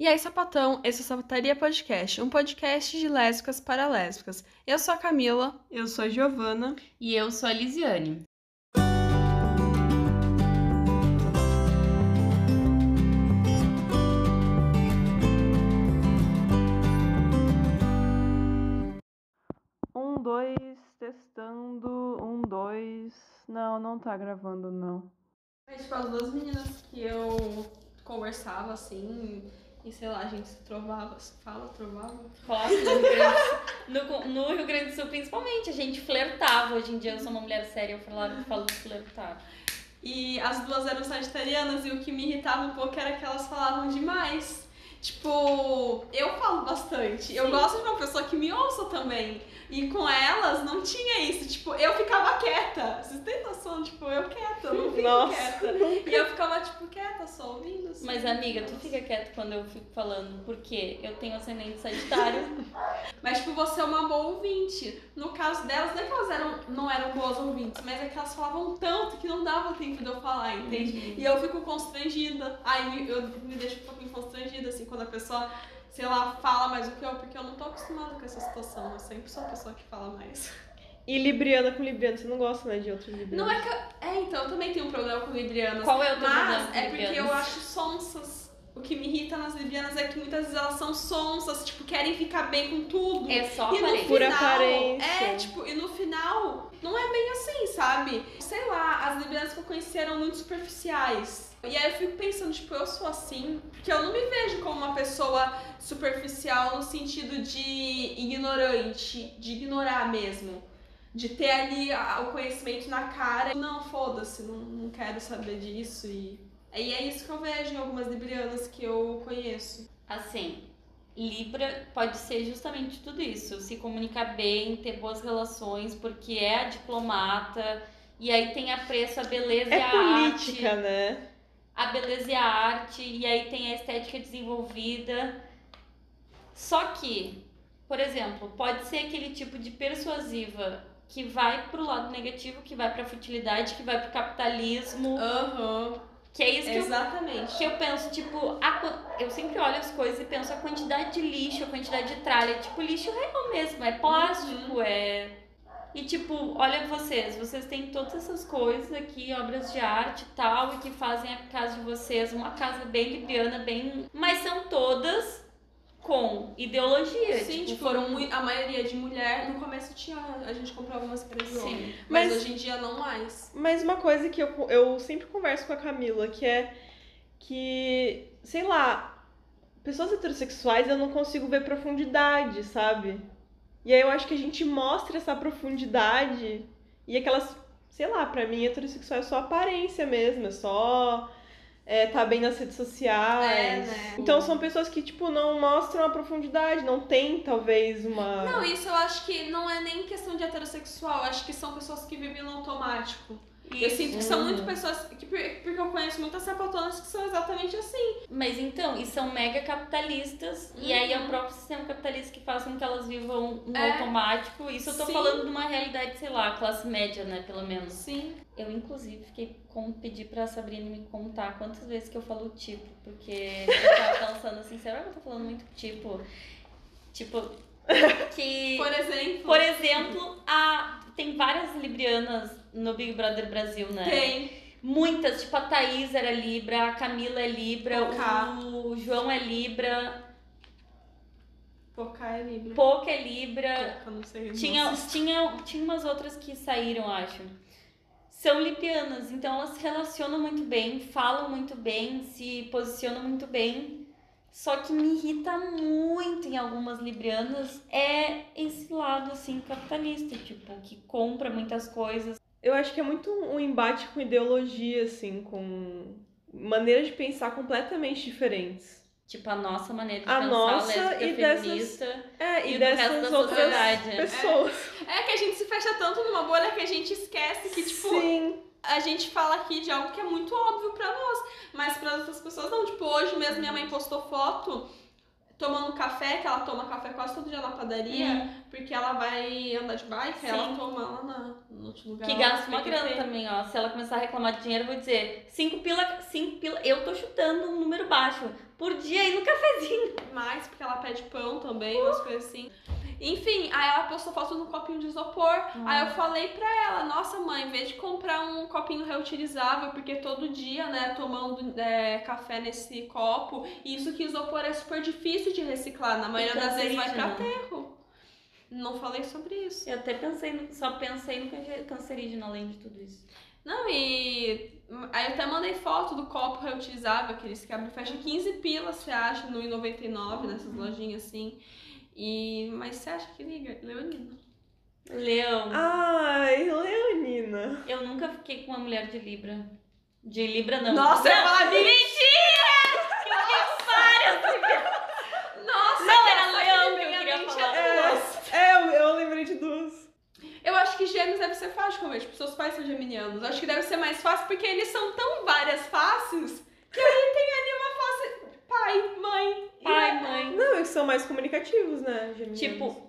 E aí, sapatão, esse é o Sapataria Podcast, um podcast de lésbicas para lésbicas. Eu sou a Camila. Eu sou a Giovana. E eu sou a Lisiane. Um, dois, testando. Um, dois. Não, não tá gravando, não. É tipo as duas meninas que eu conversava assim, e sei lá, a gente se trovava, se fala, trovava. Fala no Rio, Grande do Sul, no, no Rio Grande do Sul, principalmente, a gente flertava. Hoje em dia eu sou uma mulher séria, eu falo, falo de flertar. E as duas eram sagitarianas e o que me irritava um pouco era que elas falavam demais. Tipo, eu falo bastante. Eu gosto de uma pessoa que me ouça também. E com elas não tinha isso. Tipo, eu ficava quieta. Vocês têm noção? Tipo, eu quieta, eu não fico Nossa, quieta. nunca. E eu ficava, tipo, quieta, só ouvindo. Assim. Mas amiga, tu fica quieto quando eu fico falando, porque eu tenho ascendente sagitário. Mas, tipo, você é uma boa ouvinte. No caso delas, não é que elas eram, não eram boas ouvintes, mas é que elas falavam tanto que não dava tempo de eu falar, entende? E eu fico constrangida. Aí eu me deixo um pouquinho constrangida, assim, quando a pessoa, sei lá, fala mais do que eu, porque eu não tô acostumada com essa situação. Eu sempre sou a pessoa que fala mais. E Libriana com Libriana, você não gosta, né, de outros Librianos? Não é que eu... É, então, eu também tenho um problema com librianas. Qual é o teu problema Mas é porque eu acho sonsas. O que me irrita nas librianas é que muitas vezes elas são sonsas, tipo, querem ficar bem com tudo. É só E no aparência. Por final, aparência. é, tipo, e no final, não é bem assim, sabe? Sei lá, as librianas que eu conheci eram muito superficiais. E aí eu fico pensando, tipo, eu sou assim, porque eu não me vejo como uma pessoa superficial no sentido de ignorante, de ignorar mesmo. De ter ali o conhecimento na cara. Não, foda-se, não, não quero saber disso. E, e é isso que eu vejo em algumas librianas que eu conheço. Assim, Libra pode ser justamente tudo isso. Se comunicar bem, ter boas relações, porque é a diplomata. E aí tem apreço a beleza e É a política, arte. né? A beleza e a arte, e aí tem a estética desenvolvida. Só que, por exemplo, pode ser aquele tipo de persuasiva que vai pro lado negativo, que vai pra futilidade, que vai pro capitalismo, Aham, que é isso que eu, exatamente. que eu penso, tipo, a eu sempre olho as coisas e penso a quantidade de lixo, a quantidade de tralha, tipo, lixo real mesmo, é plástico, é... E tipo, olha vocês, vocês têm todas essas coisas aqui, obras de arte e tal, e que fazem a casa de vocês uma casa bem libriana, bem... Mas são todas com ideologia, Sim, tipo, tipo, foram a maioria de mulher. No começo tinha, a gente comprava umas coisas de Sim. homem. Mas, Mas- hoje em dia não mais. Mas uma coisa que eu, eu sempre converso com a Camila, que é que, sei lá, pessoas heterossexuais eu não consigo ver profundidade, sabe? E aí eu acho que a gente mostra essa profundidade e aquelas, sei lá, pra mim heterossexual é só aparência mesmo, é só é, tá bem nas redes sociais. É, né? Então são pessoas que, tipo, não mostram a profundidade, não tem talvez uma. Não, isso eu acho que não é nem questão de heterossexual. Acho que são pessoas que vivem no automático. Eu sinto que são Uhum. muito pessoas. Que, porque eu conheço muitas sapatonas que são exatamente assim. Mas então, e são mega capitalistas, e aí é o próprio sistema capitalista que faz com que elas vivam no Uhum. É. automático. Isso eu tô Sim. falando de uma realidade, sei lá, classe média, né, pelo menos. Sim. Eu, inclusive, fiquei com pedir pra Sabrina me contar quantas vezes que eu falo tipo, porque eu tava pensando assim, será que eu tô falando muito tipo? Tipo, que. Por exemplo. Por exemplo, a, tem várias librianas no Big Brother Brasil, né? Tem. Muitas, tipo a Thaís era Libra, a Camila é Libra, Pocá. o João é Libra, Pocá é Libra. Pouca é Libra. Pouca, não sei. Tinha, Nossa. tinha, tinha umas outras que saíram, acho. São librianas, então elas se relacionam muito bem, falam muito bem, se posicionam muito bem. Só que me irrita muito em algumas librianas é esse lado assim capitalista, tipo, que compra muitas coisas. Eu acho que é muito um embate com ideologia, assim, com maneiras de pensar completamente diferentes. Tipo, a nossa maneira de A pensar, nossa lésbica, e dessas- feminista. É, E e, dessas outras sociedade. pessoas. É que a gente se fecha tanto numa bolha que a gente esquece que, tipo, Sim. A gente fala aqui de algo que é muito óbvio pra nós, mas para outras pessoas não. Tipo, hoje mesmo minha mãe postou foto, tomando café, que ela toma café quase todo dia na padaria, Hum. Porque ela vai andar de bike, aí ela Sim. toma lá na, no outro lugar. Que gasta uma grana também, ó. Se ela começar a reclamar de dinheiro, eu vou dizer, 5 pila, 5 pila. Eu tô chutando um número baixo. Por dia aí no cafezinho. mais, porque ela pede pão também, umas coisas assim. Enfim, aí ela postou foto no copinho de isopor. Aí eu falei pra ela, nossa mãe, em vez de comprar um copinho reutilizável, porque todo dia, né, tomando é, café nesse copo, isso que isopor é super difícil de reciclar, na maioria das vezes vai pra cancerígeno. aterro. Não falei sobre isso. Eu até pensei, no- só pensei no canje- cancerígeno além de tudo isso. Não, e aí eu até mandei foto do copo reutilizável, aqueles que abre e fecha 15 pilas, você acha, no I99, nessas lojinhas assim. E... Mas você acha que liga? Leonina. Leão, Ai, Leonina. eu nunca fiquei com uma mulher de Libra. De Libra não. Nossa, não. eu falo Nossa, Não, que era essa leão aqui que eu na minha queria mente falar. é duas. É, eu, eu lembrei de duas. Eu acho que gêmeos deve ser fácil comer, tipo, seus pais são geminianos. Acho que deve ser mais fácil porque eles são tão várias faces que aí tem ali uma face pai, mãe. Pai, mãe. Não, eles são mais comunicativos, né, geminianos? Tipo,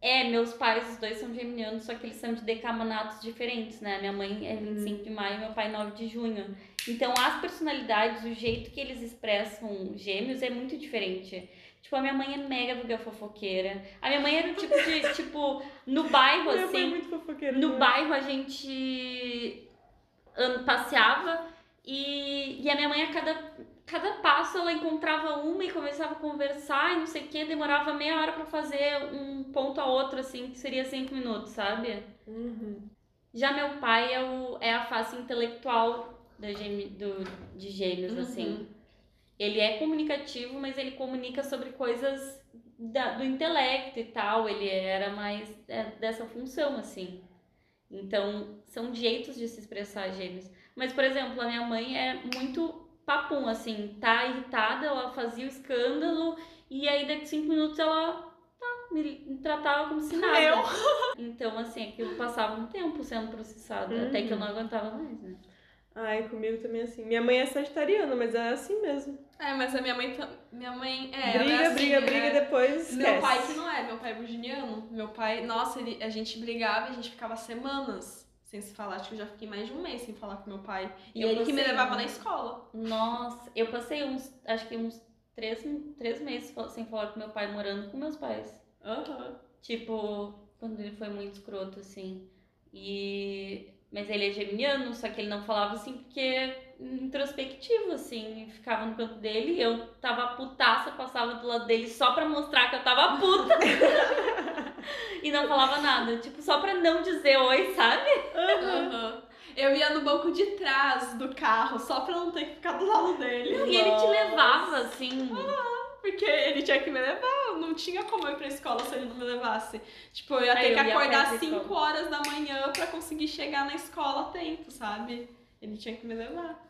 é, meus pais, os dois são geminianos, só que eles são de decamanatos diferentes, né? Minha mãe é 25 de maio, meu pai 9 de junho. Então, as personalidades, o jeito que eles expressam gêmeos é muito diferente. Tipo, a minha mãe é mega fofoqueira. A minha mãe era o tipo de, tipo, no bairro, Minha mãe é assim, muito fofoqueira. no também. bairro a gente passeava e, e a minha mãe a cada, cada passo ela encontrava uma e começava a conversar e não sei o que, demorava meia hora pra fazer um ponto a outro, assim, que seria cinco minutos, sabe? Uhum. Já meu pai é, o, é a face intelectual da gême, do, de gêmeos, Uhum. assim. Ele é comunicativo, mas ele comunica sobre coisas da- do intelecto e tal. Ele era mais é, dessa função, assim. Então, são jeitos de se expressar gêmeos. Mas, por exemplo, a minha mãe é muito papum, assim. Tá irritada, ela fazia o escândalo e aí daqui cinco minutos ela tá, me, tratava como se nada. Eu? Então, assim, aquilo passava um tempo sendo processado. Até que eu não aguentava mais, né? Ai, comigo também é assim. Minha mãe é sagitariana, mas é assim mesmo. É, mas a minha mãe. Minha mãe. É, ela briga, é assim, briga, briga é. e depois esquece. Meu pai que não é, meu pai é virginiano. Meu pai, nossa, ele, a gente brigava e a gente ficava semanas sem se falar. Acho que eu já fiquei mais de um mês sem falar com meu pai. E Eu ele que me levava um- na escola. Nossa, eu passei uns, acho que uns três, três meses sem falar com meu pai, morando com meus pais. Aham. Tipo, quando ele foi muito escroto, assim. E. Mas ele é geminiano, só que ele não falava assim porque introspectivo, assim, ficava no canto dele, e eu tava putaça, passava do lado dele só pra mostrar que eu tava puta. e não falava nada, tipo, só pra não dizer oi, sabe? Aham. Eu ia no banco de trás do carro só pra não ter que ficar do lado dele. E ele te levava, assim. Porque ele tinha que me levar, não tinha como eu ir pra escola se ele não me levasse. Tipo, eu ia Aí ter eu que ia acordar pra 5 escola. horas da manhã pra conseguir chegar na escola a tempo, sabe? Ele tinha que me levar.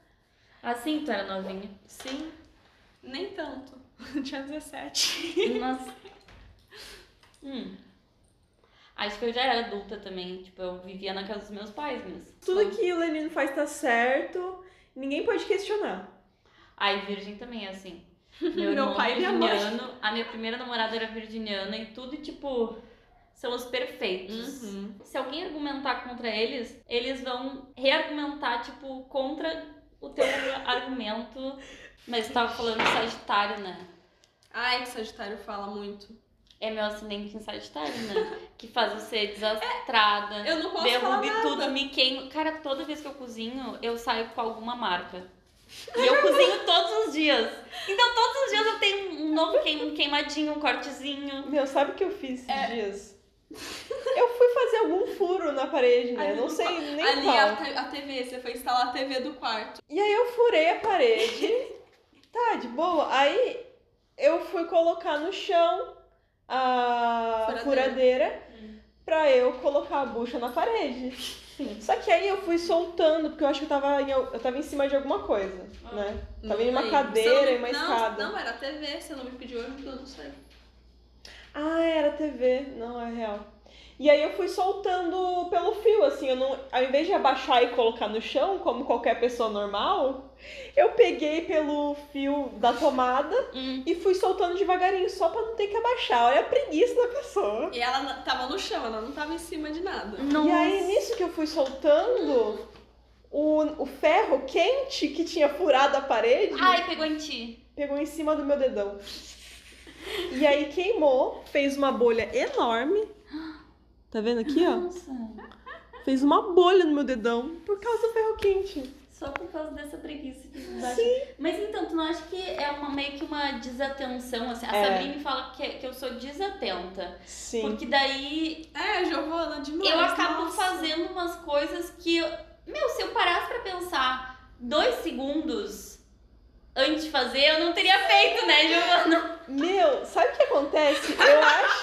Assim, tu era novinha. Sim, nem tanto. tinha 17. Nossa. Hum. Acho que eu já era adulta também. Tipo, eu vivia na casa dos meus pais mesmo. Tudo que o Lenino faz tá certo, ninguém pode questionar. Aí, virgem também é assim. Meu, Meu pai e minha mãe. virginiano. A minha primeira namorada era virginiana e tudo, tipo, são os perfeitos. Uhum. Se alguém argumentar contra eles, eles vão reargumentar, tipo, contra o teu argumento. Mas tu tava falando de Sagitário, né? Ai, que Sagitário fala muito. É meu ascendente em Sagitário, né? que faz você desastrada. Eu não posso falar derrube nada. tudo, me queimo. Cara, toda vez que eu cozinho, eu saio com alguma marca. E eu cozinho todos os dias. Então, todos os dias eu tenho um novo queim- queimadinho, um cortezinho. Meu, sabe o que eu fiz esses É. dias? Eu fui fazer algum furo na parede, né? Ali não sei nem Ali qual. a, te- a TV, você foi instalar a TV do quarto. E aí eu furei a parede. tá, de boa. Aí eu fui colocar no chão a Furadeira. furadeira, pra eu colocar a bucha na parede. Só que aí eu fui soltando, porque eu acho que eu tava em, eu tava em cima de alguma coisa, né? Tava em uma Não cadeira sei. e uma não, escada. Não, era TV, você não me pediu ajuda, eu não sei. Ah, era TV. Não, é real. E aí eu fui soltando pelo fio, assim, eu não, ao invés de abaixar e colocar no chão, como qualquer pessoa normal, eu peguei pelo fio da tomada Hum. e fui soltando devagarinho, só pra não ter que abaixar. Olha a preguiça da pessoa. E ela tava no chão, ela não tava em cima de nada. E aí, nisso que eu fui soltando, o, o ferro quente que tinha furado a parede Ai, pegou em ti. pegou em cima do meu dedão. E aí queimou, fez uma bolha enorme. Tá vendo aqui, ó? Nossa. Fez uma bolha no meu dedão por causa do ferro quente. Só por causa dessa preguiça de Sim. Mas então, tu não acha que é uma, meio que uma desatenção, assim? A É. Sabrina fala que, que eu sou desatenta. Sim. Porque daí É, Giovana, demais. eu acabo nossa. fazendo umas coisas que. eu- Meu, se eu parasse pra pensar dois segundos antes de fazer, eu não teria feito, né, Giovana? Meu, sabe o que acontece? Eu acho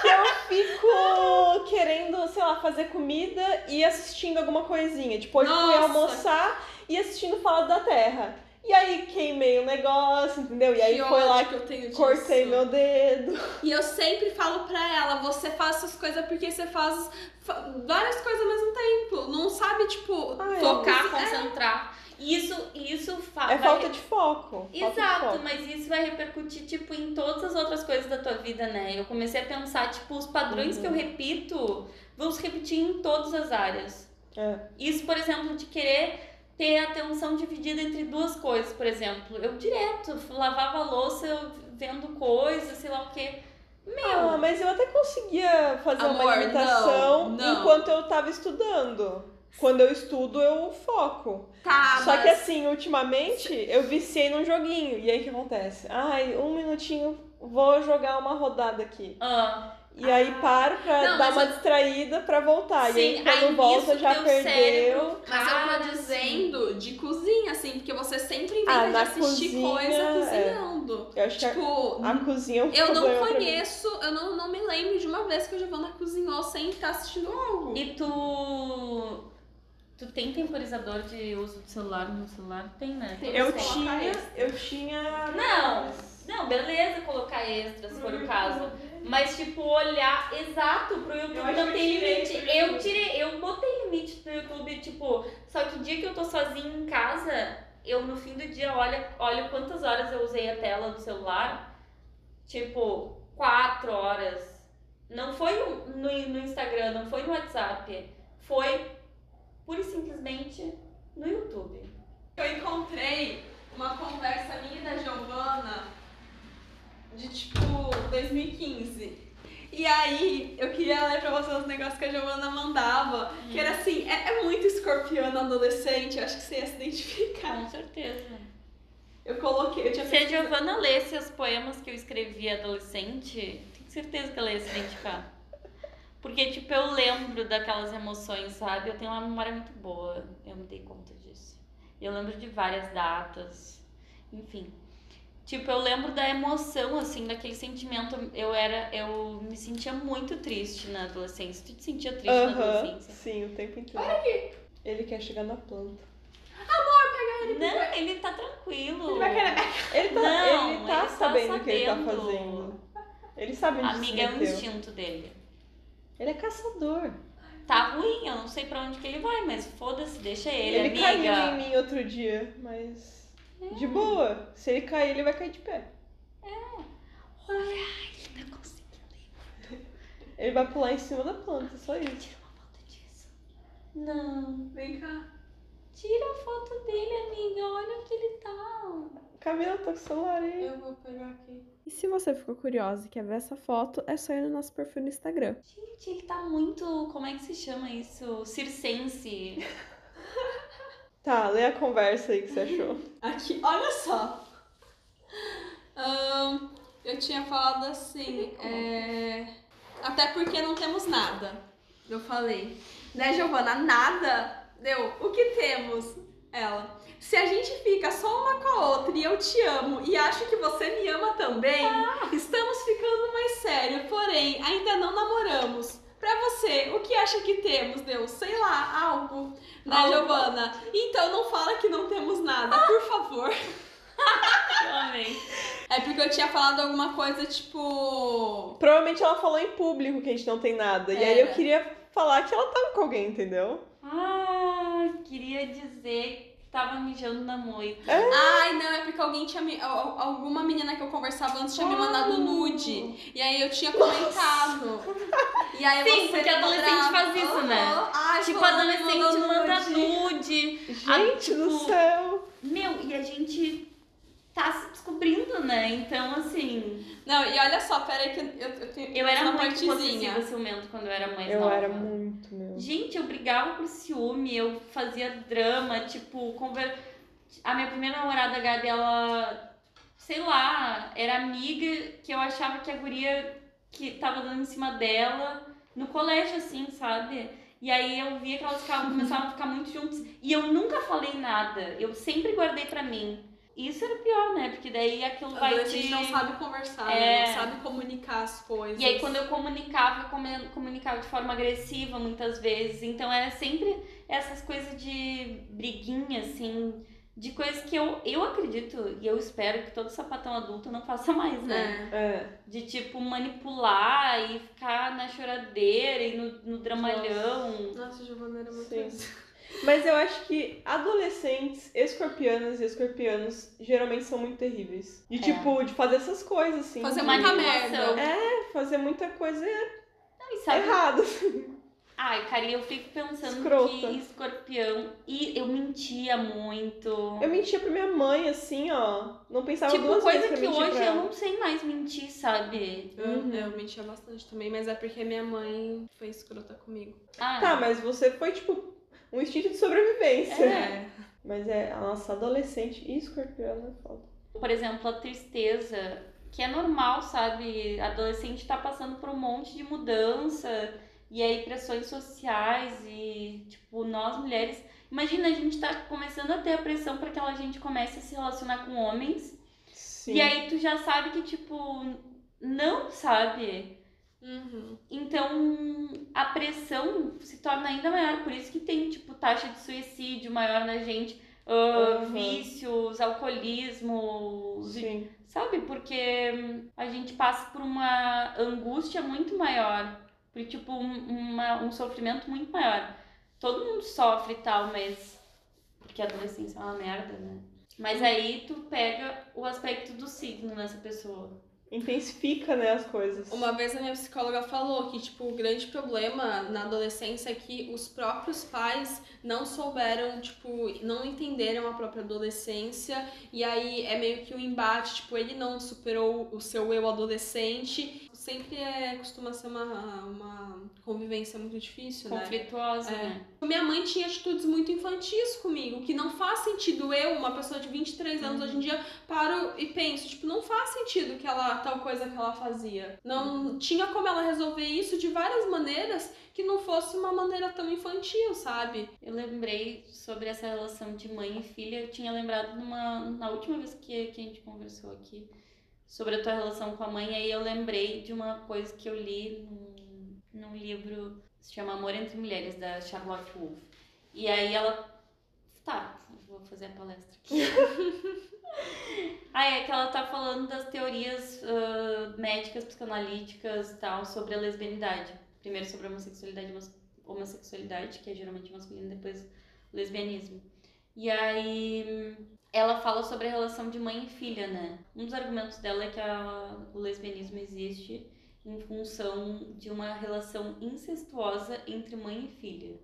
que eu fico querendo, sei lá, fazer comida e assistindo alguma coisinha. Tipo, hoje fui almoçar e assistindo Fala da Terra. E aí queimei o negócio, entendeu? E aí Que foi lá que eu tenho disso. cortei meu dedo. E eu sempre falo pra ela, você faz essas coisas porque você faz fa- várias coisas ao mesmo tempo. Não sabe, tipo, é. Focar, É. Isso, isso fa- É falta de foco. falta de Exato, foco. mas isso vai repercutir, tipo, em todas as outras coisas da tua vida, né? Eu comecei a pensar, tipo, os padrões Uhum. que eu repito vão se repetir em todas as áreas. É. Isso, por exemplo, de querer ter a atenção dividida entre duas coisas, por exemplo. Eu direto lavava a louça eu vendo coisas, sei lá o quê. Meu, Ah, mas eu até conseguia fazer uma Amor, limitação não, não. enquanto eu tava estudando. Quando eu estudo, eu foco. Tá, Só mas... que assim, ultimamente, eu viciei num joguinho. E aí o que acontece? Ai, um minutinho, vou jogar uma rodada aqui. ah, E aí paro pra Não, dar uma eu- distraída pra voltar. Sim, e aí quando aí volta já perdeu. cérebro Mas eu para, tô dizendo de cozinha, assim, porque você sempre inventa Ah, de na assistir cozinha, coisa é. cozinhando. Eu acho que a, Tipo, a cozinha é um eu não conheço, eu não, não me lembro de uma vez que a Giovana cozinhou sem estar assistindo algo. E tu. Tu tem temporizador de uso do celular no celular? Tem, né? Tem. Eu tinha, extra. eu tinha. Não, não, beleza colocar extra se for o caso. Mas, tipo, olhar exato pro YouTube Eu não tem limite. Eu tirei, eu botei limite pro YouTube, tipo, só que o dia que eu tô sozinha em casa, eu no fim do dia olho, olho quantas horas eu usei a tela do celular. Tipo, quatro horas. Não foi no, no Instagram, não foi no WhatsApp. Foi pura e simplesmente no YouTube. Eu encontrei uma conversa minha e da Giovana de tipo 2015. E aí, eu queria ler pra vocês os negócios que a Giovana mandava. Que era assim, é, é muito escorpiano adolescente, eu acho que você ia se identificar. Com certeza. Eu coloquei, eu tinha Se a Giovana lesse os poemas que eu escrevi adolescente, tenho certeza que ela ia se identificar. Porque, tipo, eu lembro daquelas emoções, sabe? Eu tenho uma memória muito boa, eu me dei conta disso. E eu lembro de várias datas, enfim. Tipo, eu lembro da emoção, assim, daquele sentimento. Eu era, eu me sentia muito triste na adolescência. Tu te sentia triste na adolescência? sim, o tempo inteiro. Ele quer chegar na planta. Não, ele tá tranquilo. Ele vai querer Ele tá, Não, ele tá ele tá sabendo o que ele tá fazendo. Ele sabe onde Amiga, se é um meteu. instinto dele. Ele é caçador. Tá ruim, eu não sei pra onde que ele vai, mas foda-se, deixa ele, Ele, caiu em amiga. mim outro dia, mas. É. De boa. Se ele cair, ele vai cair de pé. Olha, ele tá conseguindo. Ele vai pular em cima da planta, só isso. Tira uma foto disso. Não. Vem cá. Tira a foto dele, amiga. Olha onde ele tá. Camila, tá com o celular aí. Eu vou pegar aqui. E se você ficou curiosa e quer ver essa foto, é só ir no nosso perfil no Instagram. Gente, ele tá muito. Como é que se chama isso? Circense. Tá, lê a conversa aí que você achou. Aqui, olha só. Ahn, eu tinha falado assim, é... até porque não temos nada. Eu falei, né, Giovana? Nada? Deu, o que temos? Ela, se a gente fica só uma com a outra e eu te amo e acho que você me ama também, estamos ficando mais sério, porém ainda não namoramos. Pra você, o que acha que temos, Deus? Sei lá, algo. Né, Algo. Giovana? Então não fala que não temos nada, por favor. Eu amei. É porque eu tinha falado alguma coisa tipo. Provavelmente ela falou em público que a gente não tem nada. E aí eu Era. queria falar que ela tava com alguém, entendeu? Ah, queria dizer tava mijando na moita. Ai, não, é porque alguém tinha me. al- Alguma menina que eu conversava antes tinha me mandado nude. E aí eu tinha comentado. E aí Sim, você porque adolescente lembrava. faz isso, né? Ai, Tipo, adolescente manda nude. nude. Gente do tipo, céu! Meu, e a gente tá se descobrindo, né? Então, assim. Não, e olha só, peraí que eu, eu tenho Eu era uma muito partezinha. possessiva ciumento quando eu era mais Eu nova. era muito, meu. Gente, eu brigava por ciúme, eu fazia drama, tipo, conver... a minha primeira namorada, a Gabi, ela, sei lá, era amiga que eu achava que a guria que tava dando em cima dela, no colégio, assim, sabe? E aí eu via que elas ficavam, começavam a ficar muito juntas. E eu nunca falei nada, eu sempre guardei pra mim. Isso era pior, né? Porque daí aquilo vai te... não sabe conversar, É. né? Não sabe comunicar as coisas. E aí quando eu comunicava, eu comunicava de forma agressiva muitas vezes. Então era sempre essas coisas de briguinha, assim, de coisas que eu, eu acredito e eu espero que todo sapatão adulto não faça mais, né? É. É. De tipo manipular e ficar na choradeira e no, no dramalhão. Nossa, Giovana era muito isso. Mas eu acho que adolescentes, escorpianas e escorpianos geralmente são muito terríveis. De É. tipo, de fazer essas coisas, assim. Fazer de muita merda. É, fazer muita coisa Não, sabe? errada. Ai, cara, eu fico pensando Escrota. que escorpião. E eu mentia muito. Eu mentia pra minha mãe, assim, ó. Não pensava Tipo, duas coisa vezes pra que mentir hoje pra eu não sei mais mentir, sabe? Eu, Uhum. eu mentia bastante também, mas é porque minha mãe foi escrota comigo. Ah, Tá, mas você foi, tipo, um instinto de sobrevivência. É. Mas é, a nossa adolescente e escorpiana é foda. por exemplo, a tristeza, que é normal, sabe? Adolescente tá passando por um monte de mudança e aí pressões sociais e, tipo, nós mulheres. Imagina, a gente tá começando a ter a pressão para que a gente comece a se relacionar com homens. Sim. E aí tu já sabe que, tipo, não, sabe? Uhum. Então a pressão se torna ainda maior. Por isso que tem, tipo, taxa de suicídio maior na gente. ah, Uhum. Vícios, alcoolismo, Sim. Sabe? Porque a gente passa por uma angústia muito maior. Por, tipo, um, uma- um sofrimento muito maior. Todo mundo sofre e tal, mas. Porque a adolescência é uma merda, né? Mas aí tu pega o aspecto do signo nessa pessoa. Intensifica, né, as coisas. Uma vez a minha psicóloga falou que, tipo, o grande problema na adolescência é que os próprios pais não souberam, tipo, não entenderam a própria adolescência. E aí é meio que um embate, tipo, ele não superou o seu eu adolescente. Sempre é, costuma ser uma, uma convivência muito difícil, né? Conflituosa, É. né? Minha mãe tinha atitudes muito infantis comigo, que não faz sentido eu, uma pessoa de 23 anos hoje em dia, paro e penso, tipo, não faz sentido que ela tal coisa que ela fazia. Não tinha como ela resolver isso de várias maneiras que não fosse uma maneira tão infantil, sabe? Eu lembrei sobre essa relação de mãe e filha. Eu tinha lembrado numa, na última vez que, que a gente conversou aqui sobre a tua relação com a mãe. Aí eu lembrei de uma coisa que eu li num, num livro que se chama Amor entre Mulheres, da Charlotte Wolff. E aí ela. Tá, vou fazer a palestra aqui. aí é que ela tá falando das teorias ah, médicas, psicanalíticas e tal, sobre a lesbianidade. Primeiro sobre a homossexualidade, homossexualidade, que é geralmente masculino, depois lesbianismo. E aí ela fala sobre a relação de mãe e filha, né? Um dos argumentos dela é que a- o lesbianismo existe em função de uma relação incestuosa entre mãe e filha.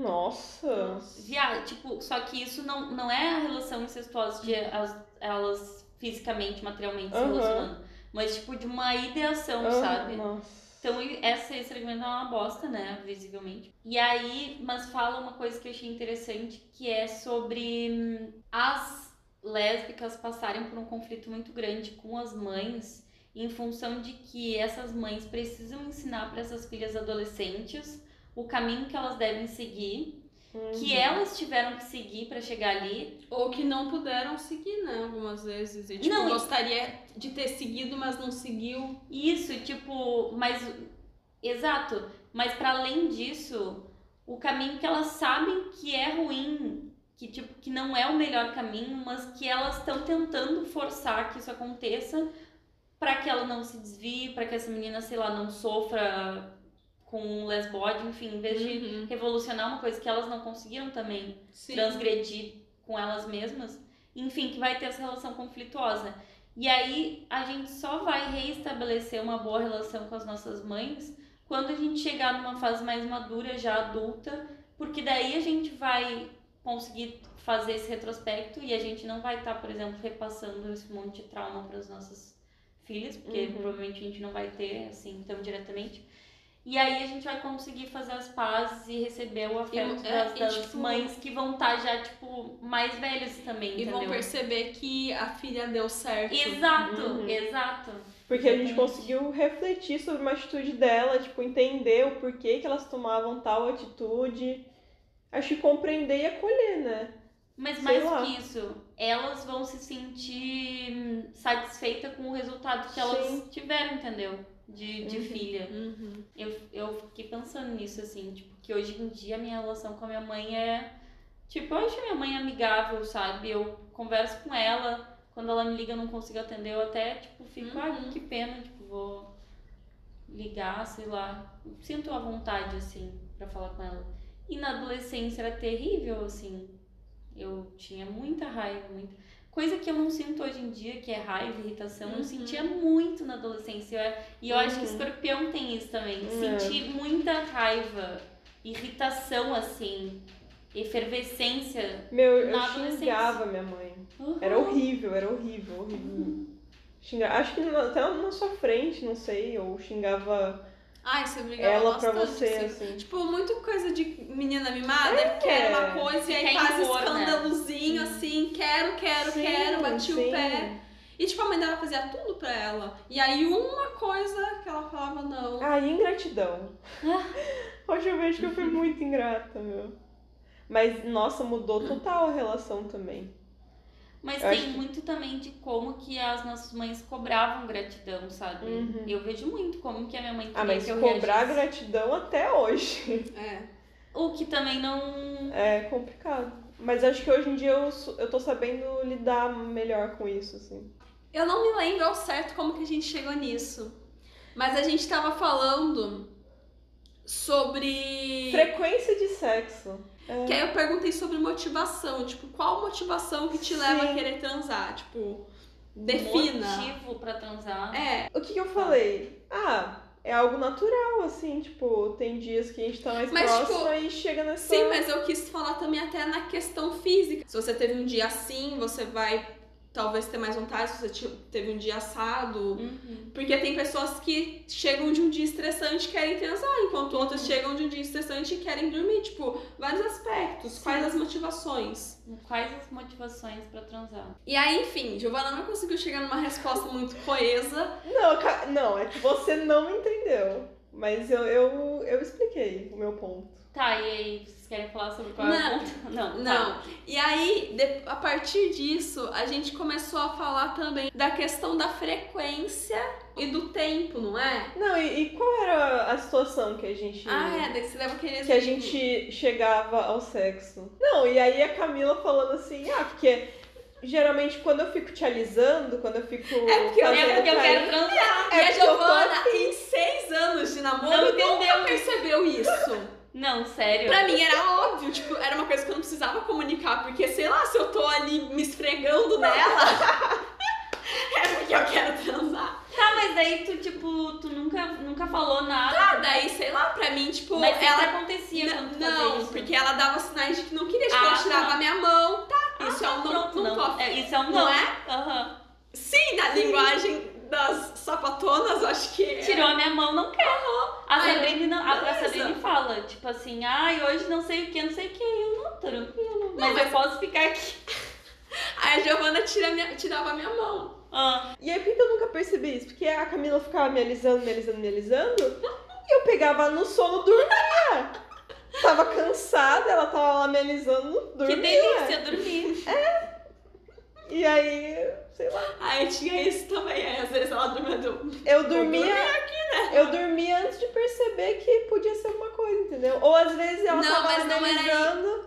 Nossa. Via, tipo, só que isso não, não é a relação incestuosa de as- elas fisicamente, materialmente se Aham. relacionando, mas tipo de uma ideação, Ah, sabe? Nossa. Então, essa, esse argumento é uma bosta, né? Visivelmente. E aí, mas fala uma coisa que eu achei interessante, que é sobre hum, as lésbicas passarem por um conflito muito grande com as mães, em função de que essas mães precisam ensinar para essas filhas adolescentes o caminho que elas devem seguir, que Uhum. elas tiveram que seguir para chegar ali. Ou que não puderam seguir, né? Algumas vezes. E, tipo, Não, e- gostaria de ter seguido, mas não seguiu. Isso, tipo, mas exato, mas para além disso, o caminho que elas sabem que é ruim, que tipo que não é o melhor caminho, mas que elas estão tentando forçar que isso aconteça para que ela não se desvie, para que essa menina, sei lá, não sofra com um lesbode, enfim, em vez de Uhum. revolucionar uma coisa que elas não conseguiram também Sim. transgredir com elas mesmas, enfim, que vai ter essa relação conflituosa. E aí a gente só vai reestabelecer uma boa relação com as nossas mães quando a gente chegar numa fase mais madura, já adulta, porque daí a gente vai conseguir fazer esse retrospecto e a gente não vai estar, por exemplo, repassando esse monte de trauma para as nossas filhas, porque Uhum. provavelmente a gente não vai ter assim tão diretamente. E aí a gente vai conseguir fazer as pazes e receber o afeto E, é, das, e, das tipo, mães que vão estar já, tipo, mais velhas também, E entendeu? vão perceber que a filha deu certo. Exato, Uhum. exato. Porque a gente conseguiu refletir sobre uma atitude dela, tipo, entender o porquê que elas tomavam tal atitude. Acho que compreender e acolher, né? Mas Sei mais lá. que isso, elas vão se sentir hum, satisfeitas com o resultado que elas Sim. tiveram, entendeu? De, de Uhum. filha. Uhum. Eu, eu fiquei pensando nisso, assim, tipo, que hoje em dia a minha relação com a minha mãe é. Tipo, eu acho minha mãe amigável, sabe? Eu converso com ela, quando ela me liga eu não consigo atender, eu até, tipo, fico, ah, que pena, tipo, vou ligar, sei lá. Sinto a vontade, assim, pra falar com ela. E na adolescência era terrível, assim. Eu tinha muita raiva, muita. Coisa que eu não sinto hoje em dia, que é raiva, irritação, eu Uhum. sentia muito na adolescência. Eu- E eu acho que Uhum. escorpião tem isso também. Sentir muita raiva, irritação, assim, efervescência. Meu, eu xingava minha mãe. Uhum. Era horrível, era horrível, horrível. Xingar, acho que até na sua frente, não sei, ou xingava Ai, você brigava ela pra bastante, você, assim. assim. Tipo, muito coisa de menina mimada, quer uma coisa e aí faz impor, né? escandalozinho, Hum. assim, quero, quero, Sim, quero, bati sim. o pé. E tipo, a mãe dela fazia tudo pra ela. E aí uma coisa que ela falava não. Ah, ingratidão. Hoje eu vejo que eu fui muito ingrata, meu. Mas, nossa, mudou total a relação também. Mas Eu tem acho muito também de como que as nossas mães cobravam gratidão, sabe? Uhum. Eu vejo muito como que a minha mãe queria Ah, mas que eu cobrar reagisse. gratidão até hoje É. O que também não... é complicado. Mas acho que hoje em dia eu, eu tô sabendo lidar melhor com isso, assim. Eu não me lembro ao certo como que a gente chegou nisso. Mas a gente tava falando sobre. Frequência de sexo. É. Que aí eu perguntei sobre motivação. Tipo, qual motivação que te leva a Sim. querer transar? Tipo, defina. Motivo pra transar. É, O que, que eu falei? Ah, é algo natural, assim, tipo, tem dias que a gente tá mais Mas, próximo e chega nessa. sim, mas eu quis falar também até na questão física. Se você teve um dia assim, você vai talvez ter mais vontade, se você te- teve um dia assado. Uhum. Porque tem pessoas que chegam de um dia estressante e querem transar, enquanto outras chegam de um dia estressante e querem dormir. Tipo, vários aspectos. Quais as motivações? Quais as motivações pra transar? E aí, enfim, Giovana não conseguiu chegar numa resposta muito coesa. Não, não, é que você não entendeu. Mas eu, eu, eu expliquei o meu ponto. Tá, e aí, querem falar sobre qual é Não. o ponto? Não, tá. Não. E aí, de- a partir disso, a gente começou a falar também da questão da frequência e do tempo, não é? Não, e, e qual era a situação que a gente. Ah, é, daí você leva aquele Que a gente chegava ao sexo. Não, e aí a Camila falando assim, ah, porque geralmente quando eu fico te alisando, quando eu fico. É porque eu- É porque eu quero transar. E É a porque eu tô Giovana, em seis anos de namoro, Não nunca entendeu percebeu isso. Não, sério. Pra mim era óbvio, tipo, era uma coisa que eu não precisava comunicar, porque sei lá, se eu tô ali me esfregando nela, é porque eu quero transar. Tá, mas daí tu, tipo, tu nunca, nunca falou nada. Ah, daí, sei lá, pra mim, tipo, mas ela. acontecia N- quando tu não, isso. porque ela dava sinais de que não queria, tipo, Ah, ela tirava tá. a minha mão, tá? Isso é um não, Pronto, não, afim. É, isso é um não. Não é? Aham. Sim, na linguagem das sapatonas, acho que. é. Tirou a minha mão, não quer. A Ai, Sabrina, não, a, a. Sabrina fala, tipo assim, ai, hoje não sei o que, não sei o que. Eu não, tranquilo. Mas, mas- eu posso ficar aqui. Aí a Giovana tira minha, tirava a minha mão. Ah, E aí por que eu nunca percebi isso? Porque a Camila ficava me alisando, me alisando, me alisando, e eu pegava no sono dormia. Tava cansada, ela tava lá me alisando, que dormia. delícia dormir. E aí, sei lá. Aí tinha isso também, aí às vezes ela dormia do. Eu dormia. né? Eu dormia antes de perceber que podia ser alguma coisa, entendeu? Ou às vezes ela Não, tava analisando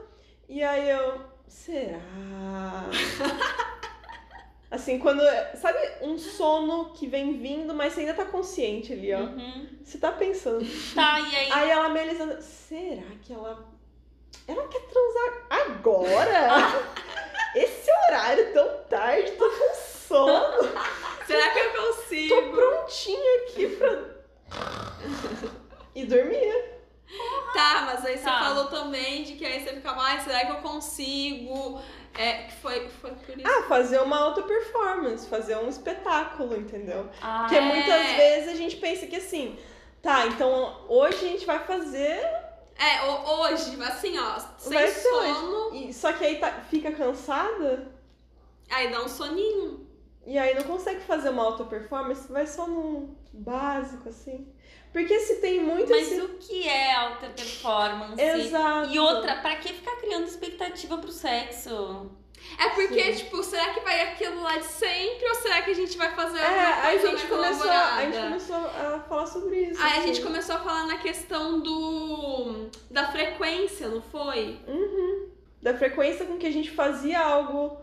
e aí eu, será? assim, quando. Sabe um sono que vem vindo, mas você ainda tá consciente ali, ó. Uhum. Você tá pensando. Tá, e aí. Aí ela analisando. Será que ela. Ela quer transar agora? Esse horário tão tarde, tô com sono. Será que eu Tô consigo? prontinha aqui pra. E dormia. Tá, mas aí você Tá. falou também de que aí você ficava, ai, será que eu consigo? É, que foi, foi por isso. Ah, fazer uma alta performance, fazer um espetáculo, entendeu? Ah, Porque é. muitas vezes a gente pensa que assim, tá, então hoje a gente vai fazer. É, ho- hoje, assim, ó, sem Vai ser sono, E, só que aí tá- fica cansada aí dá um soninho. e aí não consegue fazer uma alta performance, vai só num básico, assim. Porque se tem muito Mas esse. o que é alta performance? Exato. E outra, pra que ficar criando expectativa pro sexo? É porque, Sim. tipo, será que vai aquilo lá de sempre ou será que a gente vai fazer É, alguma a coisa gente, mais começou, a gente começou a falar sobre isso. Aí a assim. gente começou a falar na questão do da frequência, não foi? Uhum. Da frequência com que a gente fazia algo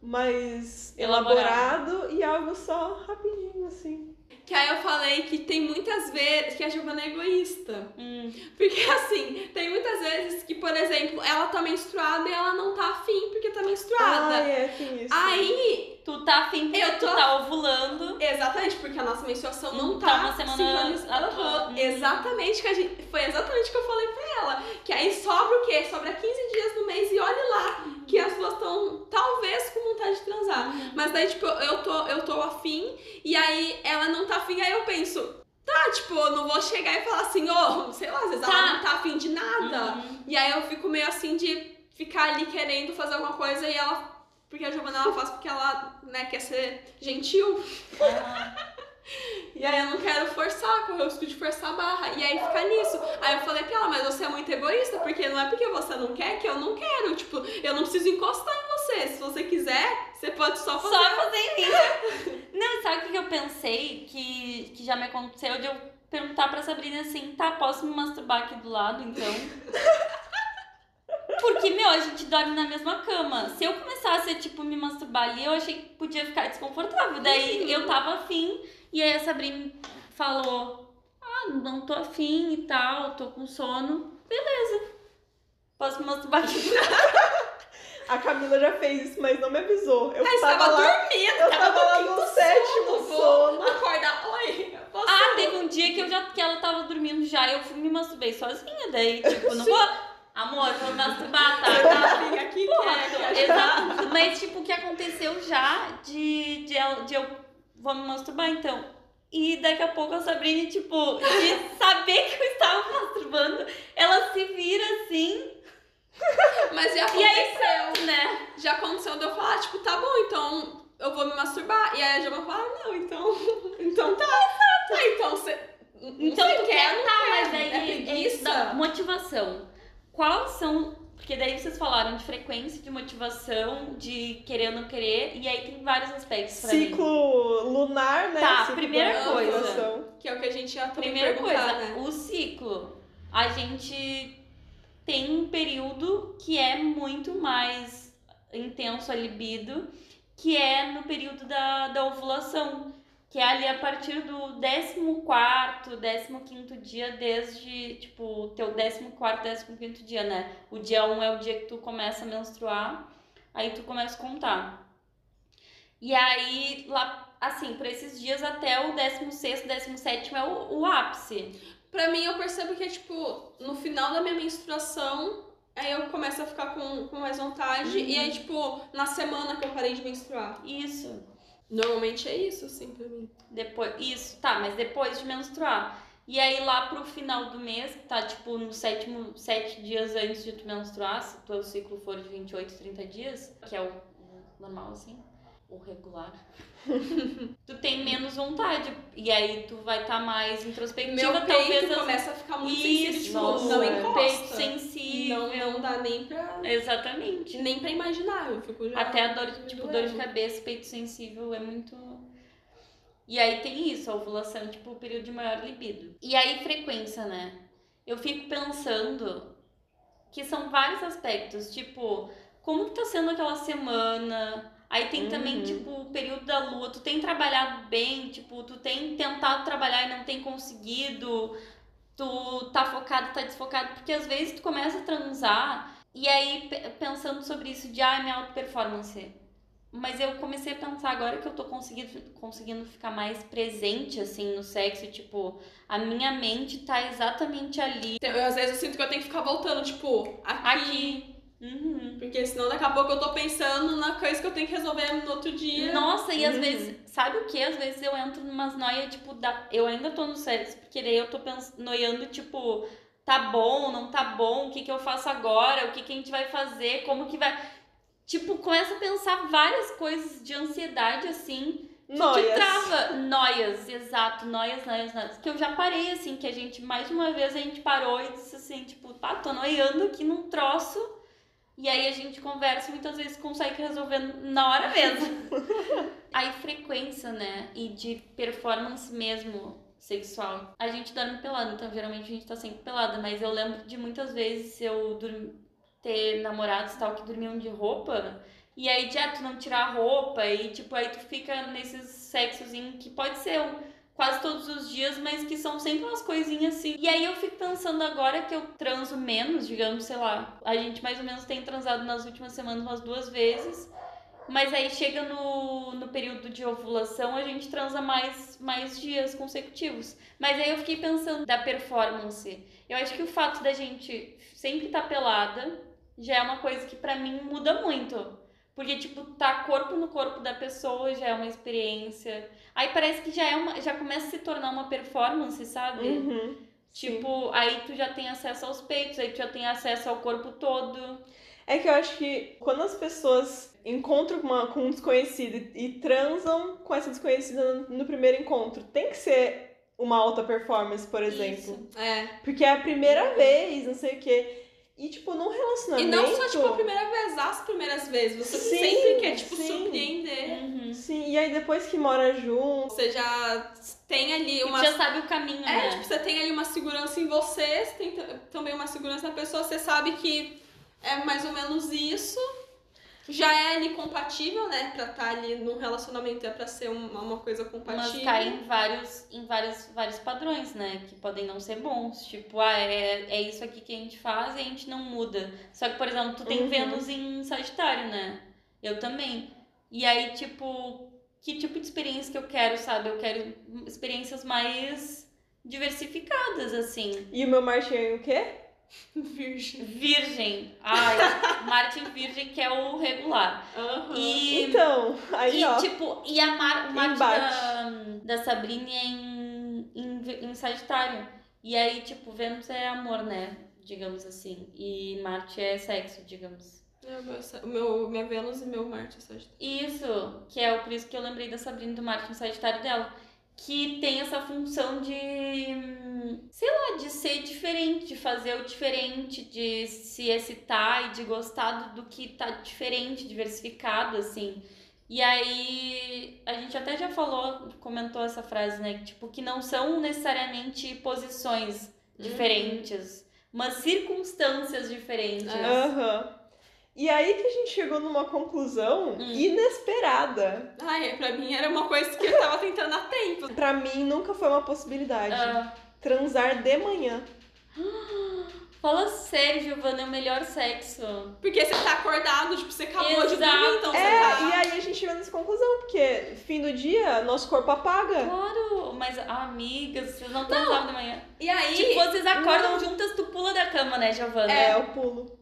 mais Elaborado. elaborado e algo só rapidinho, assim. Que aí eu falei que tem muitas vezes que a Giovana é egoísta. Hum, Porque assim, tem muitas vezes que, por exemplo, ela tá menstruada e ela não tá afim porque tá menstruada. Ah, é, tem isso. Aí, tu tá afim porque Eu tu tô- tá ovulando. exatamente, porque a nossa menstruação não tá, tá uma semana sincronizada. atrás. Aham, Hum. Exatamente que a gente. Foi exatamente o que eu falei pra ela. Que aí sobra o quê? Sobra 15 dias no mês e olhe lá que as duas estão talvez com vontade de transar. Mas daí, tipo, eu tô, eu tô afim, e aí ela não tá afim, aí eu penso, tá, tipo, eu não vou chegar e falar assim, ô, sei lá, às vezes Tá. ela não tá afim de nada. Uhum. E aí eu fico meio assim de ficar ali querendo fazer alguma coisa e ela. Porque a Giovana ela faz porque ela, né, quer ser gentil. Ah, E aí eu não quero forçar, correr o risco de forçar a barra. E aí fica nisso. Aí eu falei pra ela, mas você é muito egoísta, porque não é porque você não quer que eu não quero. Tipo, eu não preciso encostar em você. Se você quiser, você pode só fazer. Só fazer isso. Não, sabe o que que eu pensei? Que, que já me aconteceu de eu perguntar pra Sabrina assim, tá, posso me masturbar aqui do lado, então? Porque, meu, a gente dorme na mesma cama. Se eu começasse a, tipo, me masturbar ali, eu achei que podia ficar desconfortável. Daí eu tava afim, e aí a Sabrina falou, ah, não tô afim e tal, tô com sono. Beleza. Posso me masturbar aqui. A Camila já fez isso, mas não me avisou. Eu você tava tava lá, dormindo, eu tava tava lá no sétimo sono, sono. Acordar, oi, Ah, teve um dia que, eu já, que ela tava dormindo já e eu fui me masturbei sozinha. Daí, tipo, não vou. Amor, vou me masturbar, tá? Tá, fica aqui Porra, quieta. Exato. Mas, tipo, o que aconteceu já de, de, de eu vou me masturbar, então. E daqui a pouco a Sabrina, tipo, de saber que eu estava masturbando, ela se vira assim. Mas já E aí, aconteceu. né? Já aconteceu de eu falar, tipo, tá bom, então eu vou me masturbar. E aí a Giovana fala, ah, não, então. Então tá. Tá, então você. Então você tu quer, quer, não tá, quer. mas daí É preguiça. da motivação. Quais são. Porque daí vocês falaram de frequência, de motivação, de querer ou não querer, e aí tem vários aspectos pra mim. Ciclo lunar, né? Tá, Ciclo primeira coisa. ovulação. Que é o que a gente ia também Primeira coisa, né? o ciclo. A gente tem um período que é muito mais intenso a libido, que é no período da, da ovulação. Que é ali a partir do 14, 15 dia, desde, tipo, teu 14, 15 dia, né? O dia 1 é o dia que tu começa a menstruar, aí tu começa a contar. E aí, lá, assim, por esses dias até o 16, 17 é o, o ápice. Pra mim, eu percebo que é tipo, no final da minha menstruação, aí eu começo a ficar com, com mais vontade. Uhum. E aí, tipo, na semana que eu parei de menstruar. Isso. Normalmente é isso, assim, pra mim. Depois, isso, tá, mas depois de menstruar. E aí lá pro final do mês, tá tipo no sétimo, sete dias antes de tu menstruar, se o teu ciclo for de 28, 30 dias, que é o normal assim, o regular, tu tem menos vontade. E aí tu vai estar tá mais introspectiva, Meu talvez peito as- começa a ficar muito sensível, Isso, tipo, nossa, não é. encosta. peito sensível. Não, não dá nem pra, Exatamente. nem pra imaginar, eu fico já... Até a dor, tipo, dor de cabeça, peito sensível é muito. E aí tem isso, a ovulação, tipo, o período de maior libido. E aí, frequência, né? Eu fico pensando que são vários aspectos, tipo, como que tá sendo aquela semana. Aí tem também, Uhum. tipo, o período da lua. Tu tem trabalhado bem, tipo, tu tem tentado trabalhar e não tem conseguido. Tu tá focado, tá desfocado. Porque às vezes tu começa a transar e aí pe- pensando sobre isso de, ah, minha auto-performance. Mas eu comecei a pensar agora que eu tô conseguindo, conseguindo ficar mais presente, assim, no sexo. Tipo, a minha mente tá exatamente ali. Então, Eu, às vezes eu sinto que eu tenho que ficar voltando, tipo, aqui. Aqui. Uhum. Porque senão daqui a pouco eu tô pensando na coisa que eu tenho que resolver no outro dia. Nossa, e às Uhum. vezes, sabe o que? Às vezes eu entro numas noias, tipo, da... eu ainda tô no sexo, porque daí eu tô pens... noiando, tipo, tá bom, não tá bom, o que que eu faço agora, o que que a gente vai fazer, como que vai. Tipo, começa a pensar várias coisas de ansiedade, assim, que Noias. trava. Noias, exato, noias, noias, noias. Que eu já parei, assim, que a gente, mais de uma vez, a gente parou e disse assim, tipo, pá, tô noiando aqui num troço. E aí a gente conversa e muitas vezes consegue resolver na hora mesmo. aí frequência, né? E de performance mesmo sexual. A gente dorme pelado, então geralmente a gente tá sempre pelada, mas eu lembro de muitas vezes eu dormi- ter namorados e tal que dormiam de roupa. E aí, já tu não tirar a roupa e, tipo, aí tu fica nesses sexos que pode ser um- quase todos os dias, mas que são sempre umas coisinhas assim. E aí eu fico pensando agora que eu transo menos, digamos, sei lá, a gente mais ou menos tem transado nas últimas semanas umas duas vezes. Mas aí chega no, no período de ovulação, a gente transa mais, mais dias consecutivos. Mas aí eu fiquei pensando da performance. Eu acho que o fato da gente sempre estar pelada já é uma coisa que pra mim muda muito. Porque, tipo, tá corpo no corpo da pessoa já é uma experiência. Aí parece que já é uma. Já começa a se tornar uma performance, sabe? Uhum. sim. Tipo, aí tu já tem acesso aos peitos, aí tu já tem acesso ao corpo todo. É que eu acho que quando as pessoas encontram uma, com um desconhecido e, e transam com essa desconhecida no, no primeiro encontro, tem que ser uma alta performance, por exemplo. Isso. É. Porque é a primeira vez, não sei o quê. E, tipo, num E relacionamento. não só, tipo, a primeira vez, as primeiras vezes. Você Sim, sempre quer, tipo, sim. surpreender. Uhum. Sim, e aí depois que mora junto. Você já tem ali E uma. já sabe o caminho, É, né? tipo, você tem ali uma segurança em você, você tem também uma segurança na pessoa, você sabe que é mais ou menos isso. Já é ali compatível, né? Pra estar ali num relacionamento é pra ser uma, uma coisa compatível. Mas cai em vários, em vários, vários padrões, né? Que podem não ser bons. Tipo, ah, é, é isso aqui que a gente faz e a gente não muda. Só que, por exemplo, tu tem Uhum. Vênus em Sagitário, né? Eu também. E aí, tipo, que tipo de experiência que eu quero, sabe? Eu quero experiências mais diversificadas, assim. E o meu Marte é o quê? Virgem. Virgem. Ai, Martin Virgem, que é o regular. Aham. E Então, aí e, ó. tipo, e a Mar o da, da Sabrina é em, em, em Sagitário. E aí, tipo, Vênus é amor, né? Digamos assim. E Marte é sexo, digamos. É, o meu- O meu, minha Vênus e meu Marte, é Sagitário. Isso, que é o- por isso que eu lembrei da Sabrina do Marte em Sagitário dela. Que tem essa função de, sei lá, de ser diferente, de fazer o diferente, de se excitar e de gostar do, do que tá diferente, diversificado, assim. E aí, a gente até já falou, comentou essa frase, né? que, Tipo, que não são necessariamente posições diferentes, mas circunstâncias diferentes. É. E aí que a gente chegou numa conclusão Hum. inesperada. Ai, pra mim era uma coisa que eu tava tentando há tempo. Pra mim nunca foi uma possibilidade. Ah, Transar de manhã. fala sério, Giovana, é o melhor sexo. Porque você tá acordado, tipo, você acabou de Exato. dormir, então É, você tá. e aí a gente chegou nessa conclusão, porque fim do dia, nosso corpo apaga. Claro, mas amigas, vocês não transavam de manhã. E aí. Tipo, vocês acordam juntas, tu pula da cama, né, Giovana? É, eu pulo.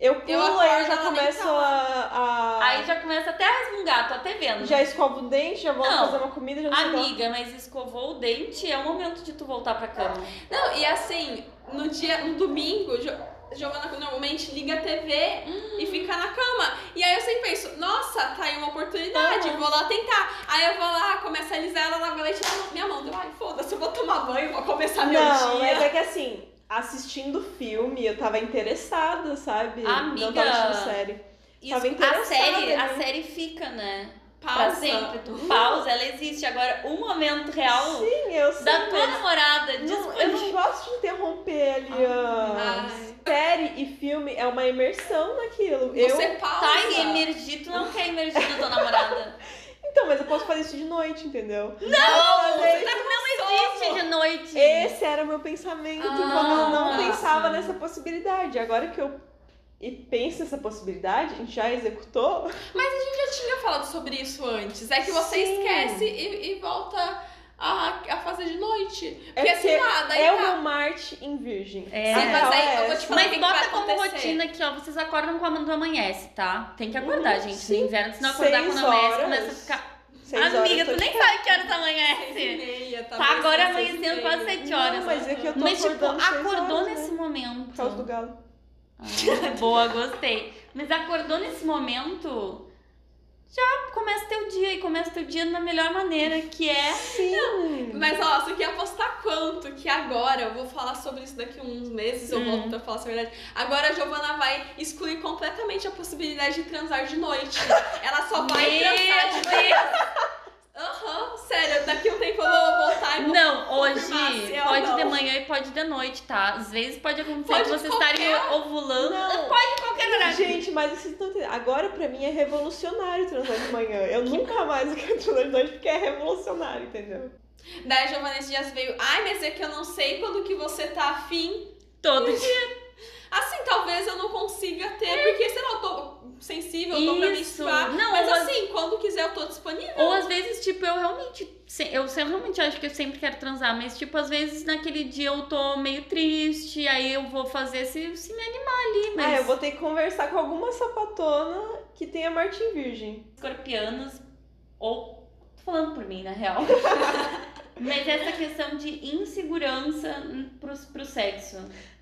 Eu pulo Eu e acordo, eu já começo a, a- Aí já começa até a resmungar, tô até vendo. Já escovo o dente, já vou Não. fazer uma comida, já não. Amiga, mas escovou o dente, é o momento de tu voltar pra cama. Não, e assim, no dia, no domingo, Jo- Giovana normalmente liga a TV e fica na cama. E aí eu sempre penso, nossa, tá aí uma oportunidade, Uhum. vou lá tentar. Aí eu vou lá, começo a alisar ela, lava leite na minha mão. Eu, ai, foda-se, eu vou tomar banho, vou começar meu Não, dia. mas é que assim, assistindo filme, eu tava interessada, sabe? Não Amiga. tava assistindo série. Isso, Tava a interessada série, a série fica, né? Pausa. sempre. Tu pausa, ela existe. Agora, o momento real Sim, eu sei. da tua namorada não, eu não gosto de interromper ali a... Série e filme é uma imersão naquilo. Eu... Você pausa. Tá, emergir, tu não quer emergir da tua namorada. Então, mas eu posso fazer isso de noite, entendeu? Não! Fazer Você tá não existe de noite. Esse era o meu pensamento Ah, quando eu não sim. pensava nessa possibilidade. Agora que eu e penso nessa possibilidade, a gente já executou. já tinha falado sobre isso antes. É que você Sim. esquece e, e volta a, a fazer de noite. É Porque assim, porque lá, daí é o tá. meu Marte em Virgem. É. Sim, mas aí é eu vou te falar- Mas que que vai bota como acontecer? rotina aqui, ó. Vocês acordam quando amanhece, tá? Tem que acordar, Uhum, gente. sim. No inverno, se não acordar Seis quando amanhece, começa a ficar. Seis Amiga, tu nem sabe que horas Seis e amanhece. meia, tá Tá agora amanhecendo e amanhecendo quase sete horas. Não, mas é que eu tô Mas, tipo, acordou horas, nesse né? momento. Por causa do galo. Ah, boa, gostei. Mas acordou nesse momento, já começa teu dia e começa teu dia da melhor maneira, que é. Sim. Mas ó, você quer apostar quanto que agora, eu vou falar sobre isso daqui uns meses, eu Hum. volto pra falar essa verdade. Agora a Giovana vai excluir completamente a possibilidade de transar de noite. Ela só vai Meu transar de noite. Aham, sério, daqui um tempo eu vou voltar e vou Não, hoje é pode não. de manhã e pode de noite, tá? Às vezes pode acontecer Pode de vocês qualquer- estarem ovulando. Não. Pode qualquer horário. Gente, mas vocês estão entendendo. Agora pra mim é revolucionário transar de manhã. Eu nunca mais quero transar de noite porque é revolucionário, entendeu? Daí a Giovana esses dias veio, ai, mas é que eu não sei quando que você tá afim. Todo dia. Assim, talvez eu não consiga ter, porque, sei lá, eu tô sensível, eu tô pra menstruar. Não, mas assim, quando quiser eu tô disponível. Ou às vezes, tipo, eu realmente. Eu realmente acho que eu sempre quero transar, mas, tipo, às vezes naquele dia eu tô meio triste, aí eu vou fazer se, se me animar ali. Mas Ah, eu vou ter que conversar com alguma sapatona que tenha Martin Virgem. escorpianos, ou. Tô falando por mim, na real. mas essa questão de insegurança pro, pro sexo.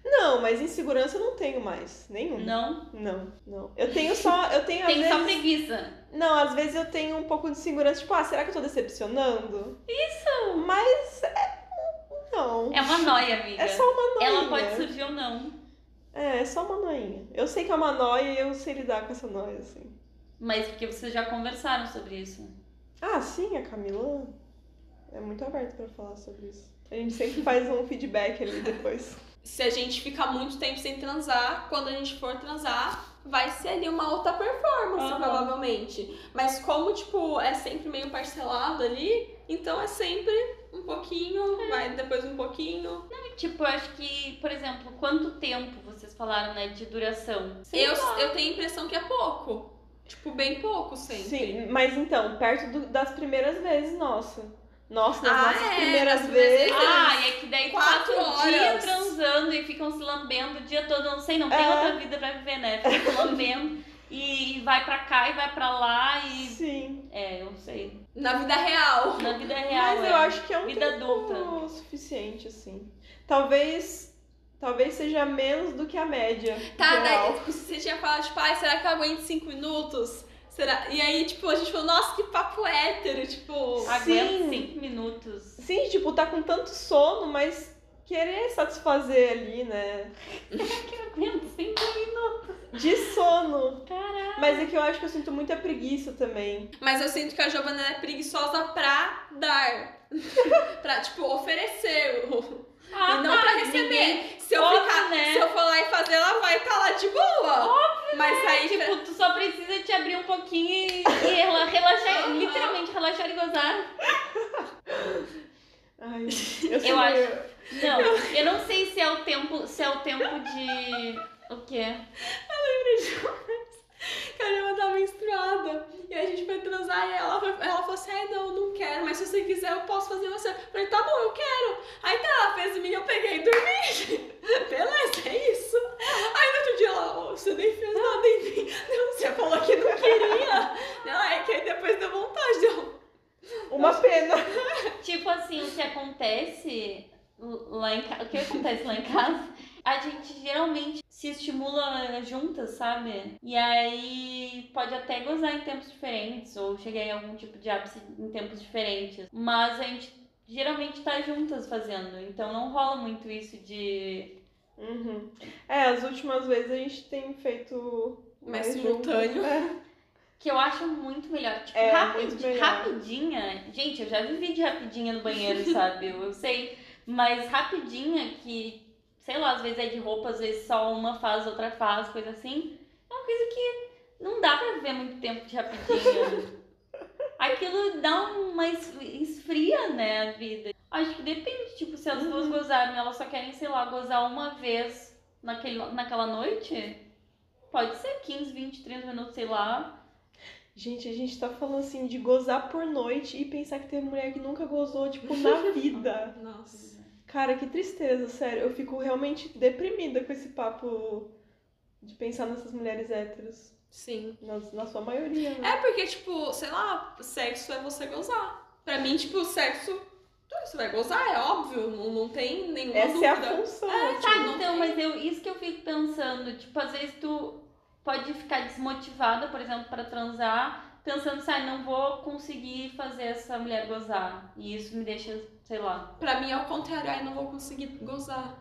Não, mas insegurança eu não tenho mais. Nenhum. Não? Não, não. Eu tenho só. Eu tenho às Tem só vezes. preguiça. Não, às vezes eu tenho um pouco de insegurança, tipo, ah, será que eu tô decepcionando? Isso! Mas. É... Não. É uma noia, amiga. É só uma noinha. Ela pode surgir ou não. É, é só uma noinha. Eu sei que é uma noia e eu sei lidar com essa noia, assim. Mas porque vocês já conversaram sobre isso. Ah, sim, a Camila é muito aberta pra falar sobre isso. A gente sempre faz um feedback ali depois. Se a gente ficar muito tempo sem transar, quando a gente for transar, vai ser ali uma outra performance, Aham. provavelmente. Mas como, tipo, é sempre meio parcelado ali, então é sempre um pouquinho, vai depois um pouquinho. Tipo, eu acho que, por exemplo, quanto tempo vocês falaram, né, de duração? Eu, eu tenho a impressão que é pouco. Tipo, bem pouco sempre. Sim, mas então, perto do- das primeiras vezes, nossa. Nossa, nas Ah, nossas é, primeiras vezes. vezes. Ah, e é que daí Quatro quatro, dias horas. transando e ficam se lambendo o dia todo. Não sei, não tem É. outra vida pra viver, né? Fica se lambendo e vai pra cá e vai pra lá e. Sim. É, eu não sei. Na vida real. Na vida real. Mas é. eu acho que é um Vida tempo adulta. suficiente, assim. Talvez. Talvez seja menos do que a média. Tá, geral. daí você tinha falado, tipo, ai, será que eu aguento cinco minutos? Será? E aí, tipo, a gente falou, nossa, que papo hétero, tipo. Aguento Sim. cinco minutos. Sim, tipo, tá com tanto sono, mas querer satisfazer ali, né? Aguento cinco minutos. De sono. Caralho. Mas é que eu acho que eu sinto muita preguiça também. Mas eu sinto que a Giovana é preguiçosa pra dar. pra, tipo, oferecer. Ah, e não tá, pra receber. ninguém- Se eu, Óbvio, ficar, né? se eu for lá e fazer, ela vai estar lá de boa. Óbvio, Mas aí, Tipo, tu só precisa te abrir um pouquinho e, e rela- relaxar, Aham. literalmente relaxar e gozar. Ai, eu, sei Eu meio- Não, eu não sei se é o tempo, se é o tempo de o quê? Que a Giovana tá menstruada. E a gente foi transar e ela, foi- ela falou assim: ai, não, não quero, mas se você quiser, eu posso fazer você. Eu falei, tá bom, eu quero. Aí tá, ela fez em mim, eu peguei e dormi. Beleza, é isso. Aí no outro dia ela, "Ô, você nem fez nada em mim. Não, você falou que não queria. Não, é que aí depois deu vontade. Eu, Uma pena. Tipo assim, o que acontece lá em casa, o que acontece lá em casa, a gente geralmente se estimula juntas, sabe? E aí pode até gozar em tempos diferentes ou chegar em algum tipo de ápice em tempos diferentes, mas a gente geralmente tá juntas fazendo, então não rola muito isso de Uhum. É, as últimas vezes a gente tem feito Mais mais simultâneo. junto. É. Que eu acho muito melhor. Tipo, É, rapid- muito melhor. rapidinha. Gente, eu já vivi de rapidinha no banheiro, sabe? Eu, eu sei. Mas rapidinha que, sei lá, às vezes é de roupa, às vezes só uma faz, outra faz, coisa assim. É uma coisa que não dá pra ver muito tempo de rapidinho. Aquilo dá uma es- esfria, né, a vida. Acho que depende, tipo, se as duas gozaram e elas só querem, sei lá, gozar uma vez naquele, naquela noite, pode ser 15, 20, 30 minutos, sei lá. Gente, a gente tá falando assim de gozar por noite e pensar que teve mulher que nunca gozou, tipo, na vida. Nossa. Cara, que tristeza, sério. Eu fico realmente deprimida com esse papo de pensar nessas mulheres héteros. Sim. Na, na sua maioria, né? É porque, tipo, sei lá, sexo é você gozar. Pra mim, tipo, sexo. Você vai gozar, é óbvio. Não, não tem nenhuma Essa é a dúvida. função. É, tipo, Tá, não então, tem. mas eu, isso que eu fico pensando, tipo, às vezes tu pode ficar desmotivada, por exemplo, pra transar, pensando ah, não vou conseguir fazer essa mulher gozar. E isso me deixa, sei lá. Pra mim é o contrário, ai, não vou conseguir gozar.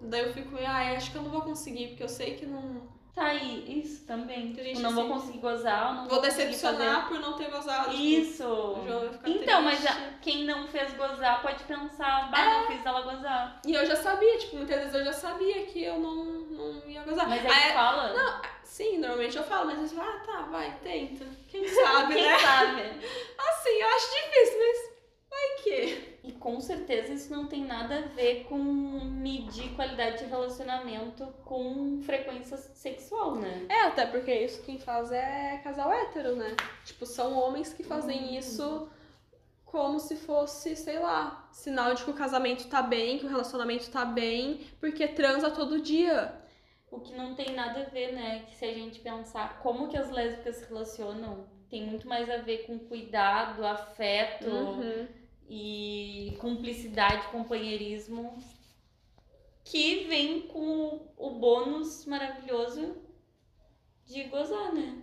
Daí eu fico, ai, acho que eu não vou conseguir, porque eu sei que não. Tá aí, isso também. A Tipo, não vou conseguir gozar, eu não Vou conseguir decepcionar por não ter gozado. tipo, Isso! o João vai ficar Então, mas triste. a- quem não fez gozar pode pensar, bah, não fiz ela gozar. E eu já sabia, tipo, muitas vezes eu já sabia que eu não, não ia gozar. Mas aí Aí- fala. Sim, normalmente eu falo, mas eles falam, ah, tá, vai, tenta. Quem sabe, Quem né? sabe? Assim, eu acho difícil, mas vai que. E com certeza isso não tem nada a ver com medir qualidade de relacionamento com frequência sexual, né? É, até porque isso quem faz é casal hétero, né? Tipo, são homens que fazem isso como se fosse, sei lá, sinal de que o casamento tá bem, que o relacionamento tá bem, porque transa todo dia. O que não tem nada a ver, né? Que se a gente pensar como que as lésbicas se relacionam, tem muito mais a ver com cuidado, afeto Uhum. E cumplicidade, companheirismo, que vem com o bônus maravilhoso de gozar, né?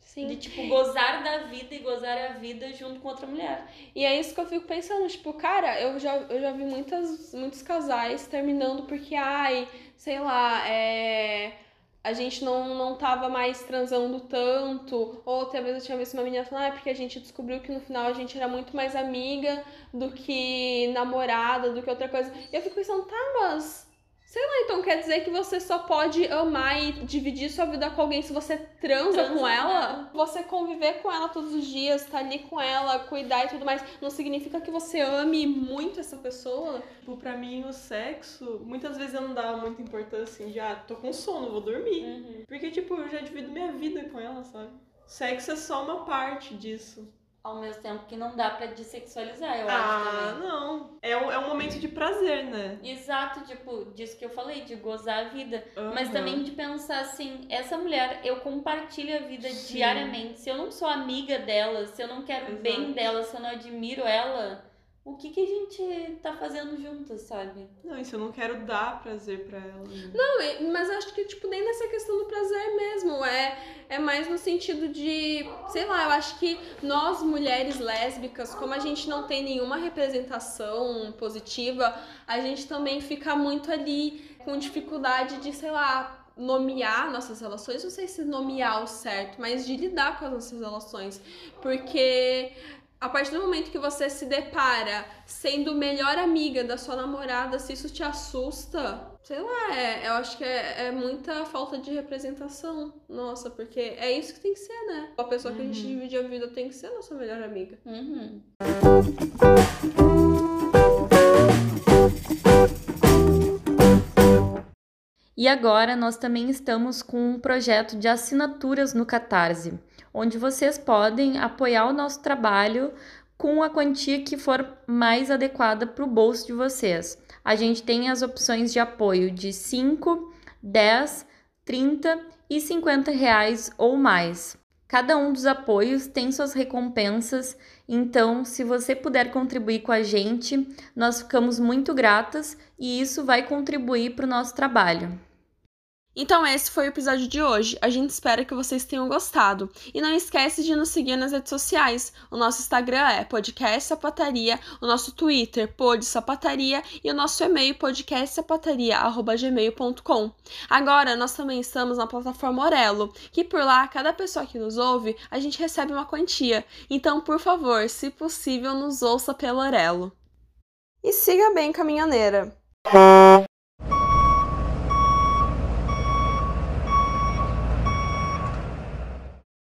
Sim. De tipo gozar da vida e gozar a vida junto com outra mulher. E é isso que eu fico pensando, tipo, cara, eu já, eu já vi muitas, muitos casais terminando porque, ai, sei lá, é. A gente não, não tava mais transando tanto. Ou outra vez eu tinha visto uma menina falando, ah, porque a gente descobriu que no final a gente era muito mais amiga do que namorada, do que outra coisa. E eu fico pensando, tá, mas. Sei lá, então quer dizer que você só pode amar e dividir sua vida com alguém se você transa, Transa com ela? ela. Você conviver com ela todos os dias, tá ali com ela, cuidar e tudo mais, não significa que você ame muito essa pessoa? Tipo, pra mim, o sexo, muitas vezes eu não dava muita importância, assim, de, ah, tô com sono, vou dormir. Porque, tipo, eu já divido minha vida com ela, sabe? Sexo é só uma parte disso. Ao mesmo tempo que não dá pra dessexualizar, eu acho ah, também. não. É um, é um momento de prazer, né? Exato, tipo, disso que eu falei, de gozar a vida. Mas Aham. também de pensar assim, essa mulher, eu compartilho a vida Sim. diariamente. Se eu não sou amiga dela, se eu não quero o bem dela, se eu não admiro ela, o que, que a gente tá fazendo juntas, sabe? Não, isso eu não quero dar prazer pra ela. né? Não, mas acho que, tipo, nem nessa questão do prazer mesmo. É, é mais no sentido de, sei lá, eu acho que nós, mulheres lésbicas, como a gente não tem nenhuma representação positiva, a gente também fica muito ali com dificuldade de, sei lá, nomear nossas relações. Não sei se nomear o certo, mas de lidar com as nossas relações. Porque a partir do momento que você se depara sendo melhor amiga da sua namorada, se isso te assusta, sei lá, é, eu acho que é, é muita falta de representação nossa, porque é isso que tem que ser, né? A pessoa que a gente Uhum. divide a vida tem que ser a nossa melhor amiga. Uhum. E agora nós também estamos com um projeto de assinaturas no Catarse, onde vocês podem apoiar o nosso trabalho com a quantia que for mais adequada para o bolso de vocês. A gente tem as opções de apoio de 5, 10, 30 e 50 reais ou mais. Cada um dos apoios tem suas recompensas, então, se você puder contribuir com a gente, nós ficamos muito gratas e isso vai contribuir para o nosso trabalho. Então esse foi o episódio de hoje. A gente espera que vocês tenham gostado. E não esquece de nos seguir nas redes sociais. O nosso Instagram é podcast sapataria, o nosso Twitter pod e o nosso e-mail podcastsapataria@gmail.com. Agora nós também estamos na plataforma Orelo, que por lá cada pessoa que nos ouve, a gente recebe uma quantia. Então, por favor, se possível, nos ouça pelo Orelo. E siga bem caminhoneira.